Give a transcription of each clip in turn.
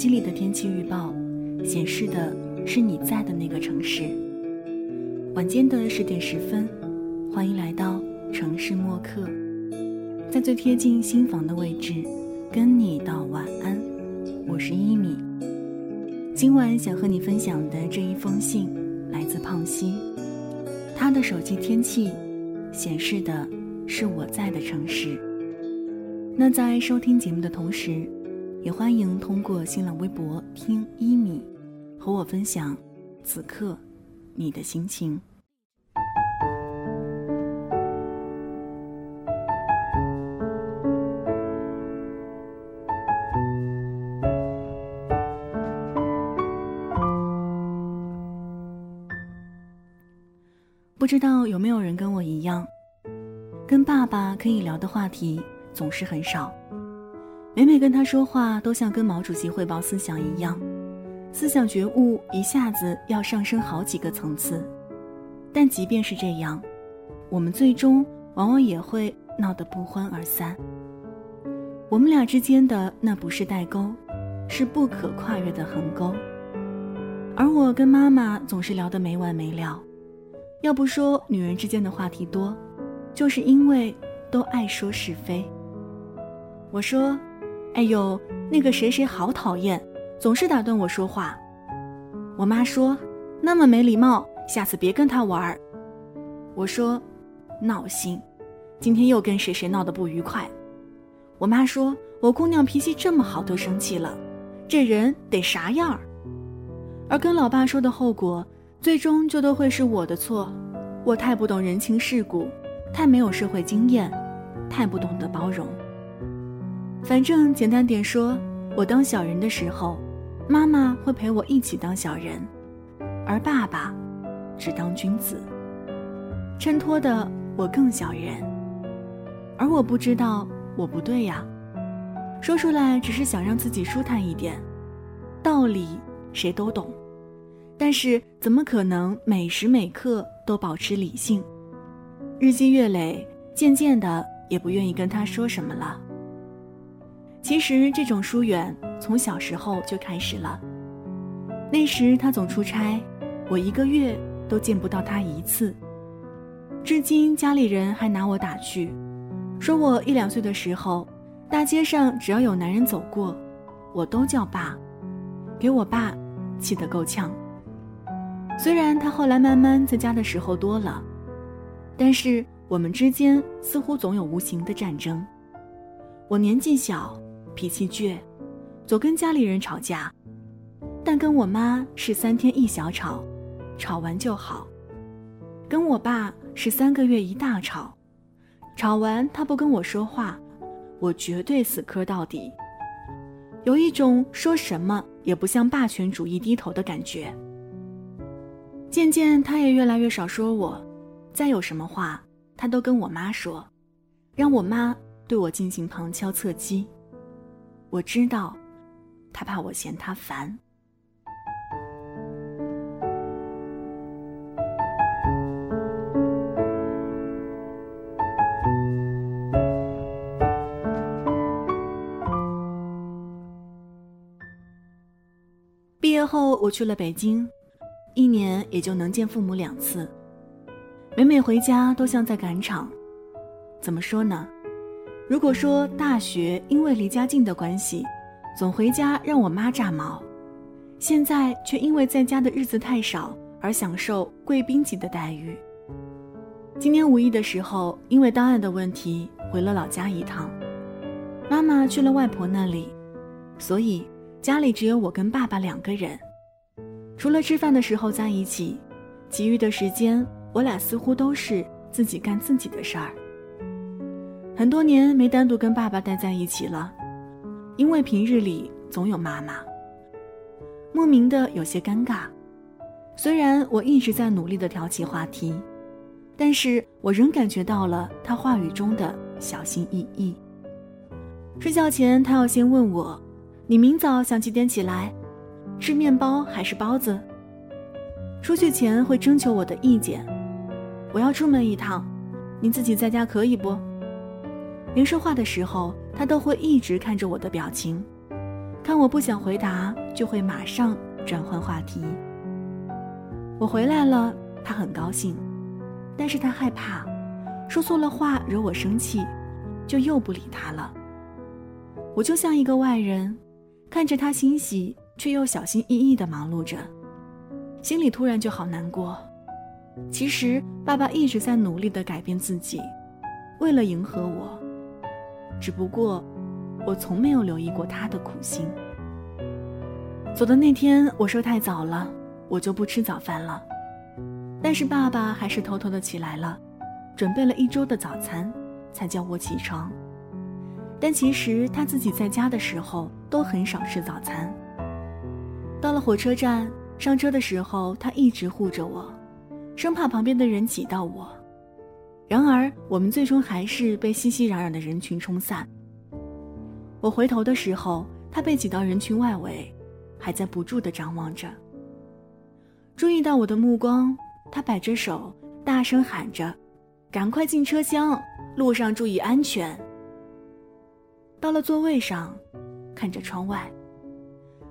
机里的天气预报显示的是你在的那个城市。晚间的十点十分，欢迎来到城市默客，在最贴近心房的位置，跟你道晚安。我是一米。今晚想和你分享的这一封信来自胖西，他的手机天气显示的是我在的城市。那在收听节目的同时，也欢迎通过新浪微博听一米和我分享此刻你的心情。不知道有没有人跟我一样，跟爸爸可以聊的话题总是很少。每每跟他说话，都像跟毛主席汇报思想一样，思想觉悟一下子要上升好几个层次。但即便是这样，我们最终往往也会闹得不欢而散。我们俩之间的那不是代沟，是不可跨越的横沟。而我跟妈妈总是聊得没完没了，要不说女人之间的话题多，就是因为都爱说是非。我说。哎呦，那个谁谁好讨厌，总是打断我说话。我妈说：“那么没礼貌，下次别跟他玩儿。”我说：“闹心，今天又跟谁谁闹得不愉快。”我妈说：“我姑娘脾气这么好都生气了，这人得啥样儿？”而跟老爸说的后果，最终就都会是我的错。我太不懂人情世故，太没有社会经验，太不懂得包容。反正简单点说，我当小人的时候，妈妈会陪我一起当小人，而爸爸只当君子。衬托的我更小人，而我不知道我不对呀。说出来只是想让自己舒坦一点，道理谁都懂，但是怎么可能每时每刻都保持理性？日积月累，渐渐的也不愿意跟他说什么了。其实这种疏远从小时候就开始了。那时他总出差，我一个月都见不到他一次。至今家里人还拿我打趣，说我一两岁的时候，大街上只要有男人走过，我都叫爸，给我爸气得够呛。虽然他后来慢慢在家的时候多了，但是我们之间似乎总有无形的战争。我年纪小。脾气倔，总跟家里人吵架，但跟我妈是三天一小吵，吵完就好；跟我爸是三个月一大吵，吵完他不跟我说话，我绝对死磕到底。有一种说什么也不向霸权主义低头的感觉。渐渐，他也越来越少说我，再有什么话，他都跟我妈说，让我妈对我进行旁敲侧击。我知道，他怕我嫌他烦。毕业后，我去了北京，一年也就能见父母两次，每每回家都像在赶场。怎么说呢？如果说大学因为离家近的关系，总回家让我妈炸毛，现在却因为在家的日子太少而享受贵宾级的待遇。今年五一的时候，因为档案的问题回了老家一趟，妈妈去了外婆那里，所以家里只有我跟爸爸两个人。除了吃饭的时候在一起，其余的时间我俩似乎都是自己干自己的事儿。很多年没单独跟爸爸待在一起了，因为平日里总有妈妈，莫名的有些尴尬。虽然我一直在努力的挑起话题，但是我仍感觉到了他话语中的小心翼翼。睡觉前，他要先问我：“你明早想几点起来？吃面包还是包子？”出去前会征求我的意见。我要出门一趟，你自己在家可以不？连说话的时候，他都会一直看着我的表情，看我不想回答，就会马上转换话题。我回来了，他很高兴，但是他害怕，说错了话惹我生气，就又不理他了。我就像一个外人，看着他欣喜，却又小心翼翼地忙碌着，心里突然就好难过。其实爸爸一直在努力地改变自己，为了迎合我，只不过我从没有留意过他的苦心。走的那天，我说太早了。我就不吃早饭了，但是爸爸还是偷偷的起来了，准备了一周的早餐，才叫我起床。但其实他自己在家的时候都很少吃早餐。到了火车站上车的时候，他一直护着我，生怕旁边的人挤到我。然而我们最终还是被熙熙攘攘的人群冲散。我回头的时候，他被挤到人群外围，还在不住的张望着。注意到我的目光，他摆着手，大声喊着：“赶快进车厢，路上注意安全。”到了座位上，看着窗外，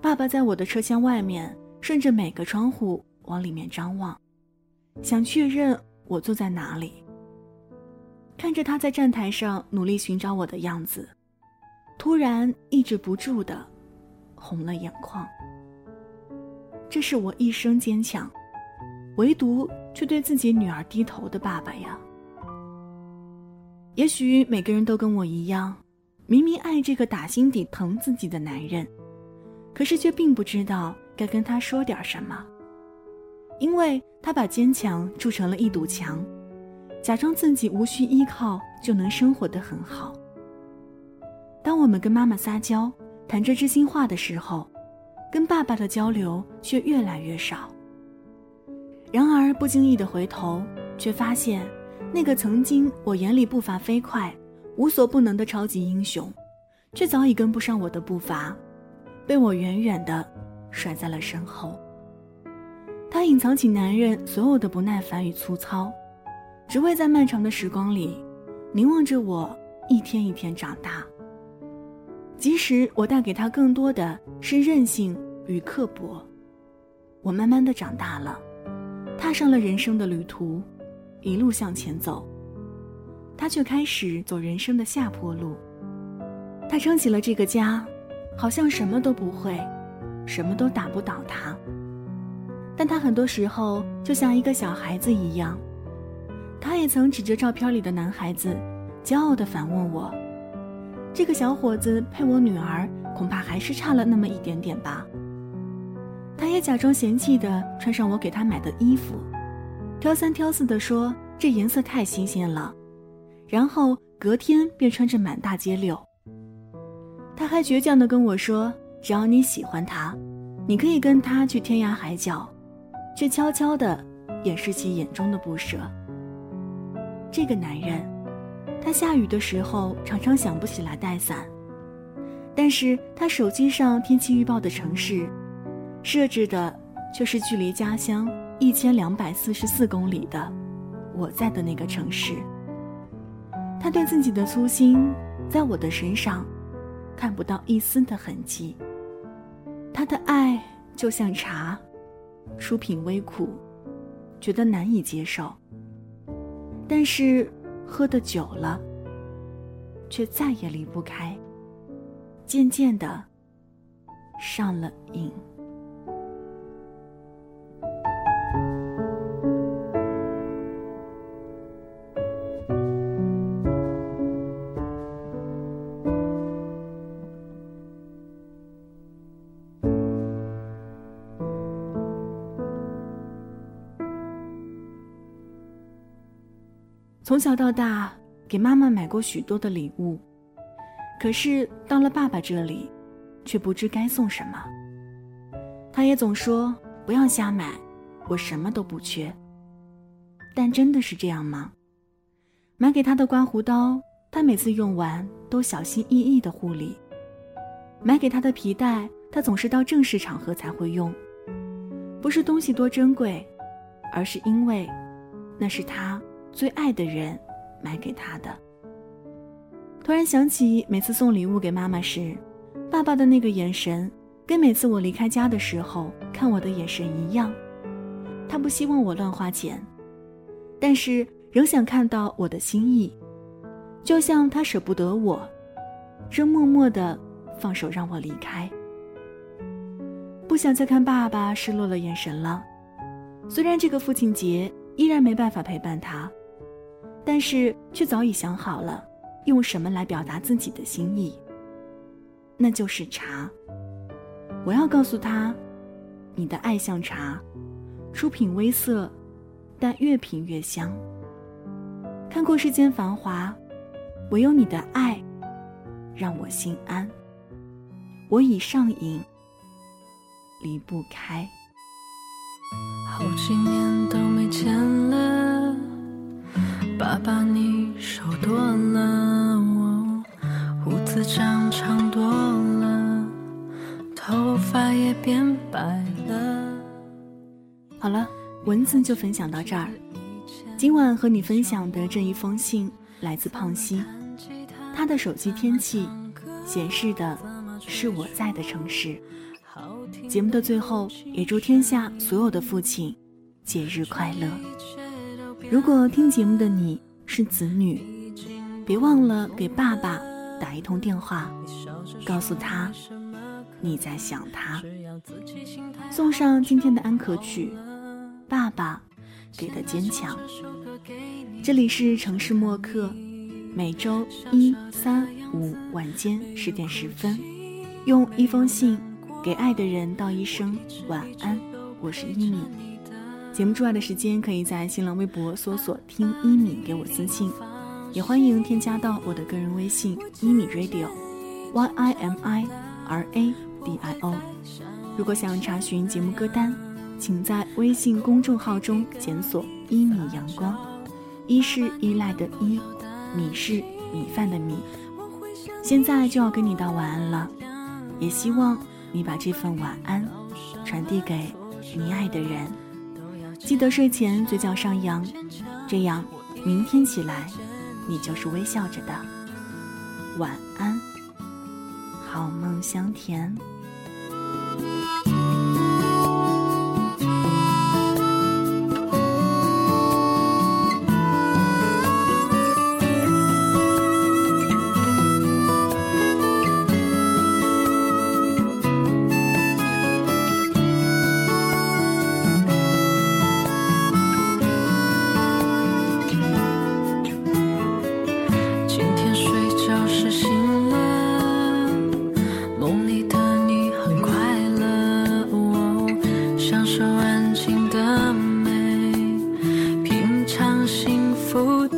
爸爸在我的车厢外面，顺着每个窗户往里面张望，想确认我坐在哪里。看着他在站台上努力寻找我的样子，突然抑制不住的红了眼眶。这是我一生坚强，唯独却对自己女儿低头的爸爸呀。也许每个人都跟我一样，明明爱这个打心底疼自己的男人，可是却并不知道该跟他说点什么，因为他把坚强筑成了一堵墙，假装自己无需依靠就能生活的很好。当我们跟妈妈撒娇，谈着知心话的时候。跟爸爸的交流却越来越少。然而不经意的回头，却发现，那个曾经我眼里步伐飞快、无所不能的超级英雄，却早已跟不上我的步伐，被我远远的甩在了身后。他隐藏起男人所有的不耐烦与粗糙，只为在漫长的时光里，凝望着我一天一天长大。即使我带给他更多的是任性与刻薄，我慢慢的长大了，踏上了人生的旅途，一路向前走。他却开始走人生的下坡路。他撑起了这个家，好像什么都不会，什么都打不倒他。但他很多时候就像一个小孩子一样，他也曾指着照片里的男孩子，骄傲的反问我。这个小伙子配我女儿，恐怕还是差了那么一点点吧。他也假装嫌弃的穿上我给他买的衣服，挑三挑四的说这颜色太新鲜了，然后隔天便穿着满大街溜。他还倔强的跟我说，只要你喜欢他，你可以跟他去天涯海角，却悄悄的掩饰起眼中的不舍。这个男人。他下雨的时候常常想不起来带伞，但是他手机上天气预报的城市，设置的却是距离家乡一千两百四十四公里的我在的那个城市。他对自己的粗心，在我的身上看不到一丝的痕迹。他的爱就像茶，出品微苦，觉得难以接受，但是。喝的久了，却再也离不开，渐渐的上了瘾。从小到大，给妈妈买过许多的礼物，可是到了爸爸这里，却不知该送什么。他也总说不要瞎买，我什么都不缺。但真的是这样吗？买给他的刮胡刀，他每次用完都小心翼翼的护理；买给他的皮带，他总是到正式场合才会用。不是东西多珍贵，而是因为，那是他。最爱的人买给他的。突然想起，每次送礼物给妈妈时，爸爸的那个眼神，跟每次我离开家的时候看我的眼神一样。他不希望我乱花钱，但是仍想看到我的心意，就像他舍不得我，仍默默的放手让我离开。不想再看爸爸失落的眼神了。虽然这个父亲节依然没办法陪伴他，但是却早已想好了用什么来表达自己的心意。那就是茶。我要告诉他，你的爱像茶，出品微涩，但越品越香。看过世间繁华，唯有你的爱，让我心安。我已上瘾，离不开。好几年都没见了，爸爸你瘦多了，胡子长长多了，头发也变白了。好了，文字就分享到这儿。今晚和你分享的这一封信来自胖西，他的手机天气显示的是我在的城市。节目的最后，也祝天下所有的父亲节日快乐。如果听节目的你是子女，别忘了给爸爸打一通电话，告诉他你在想他。送上今天的安可曲，爸爸给的坚强。这里是城市默客，每周一、三、五晚间十点十分，用一封信。给爱的人道一声晚安，我是一米。节目之外的时间，可以在新浪微博搜索“听一米”给我私信，也欢迎添加到我的个人微信“一米 radio”，y i m i r a d i o。如果想查询节目歌单，请在微信公众号中检索“一米阳光”，一是依赖的依，米是米饭的米。现在就要跟你道晚安了，也希望。你把这份晚安传递给你爱的人，记得睡前嘴角上扬，这样明天起来你就是微笑着的。晚安，好梦香甜。负。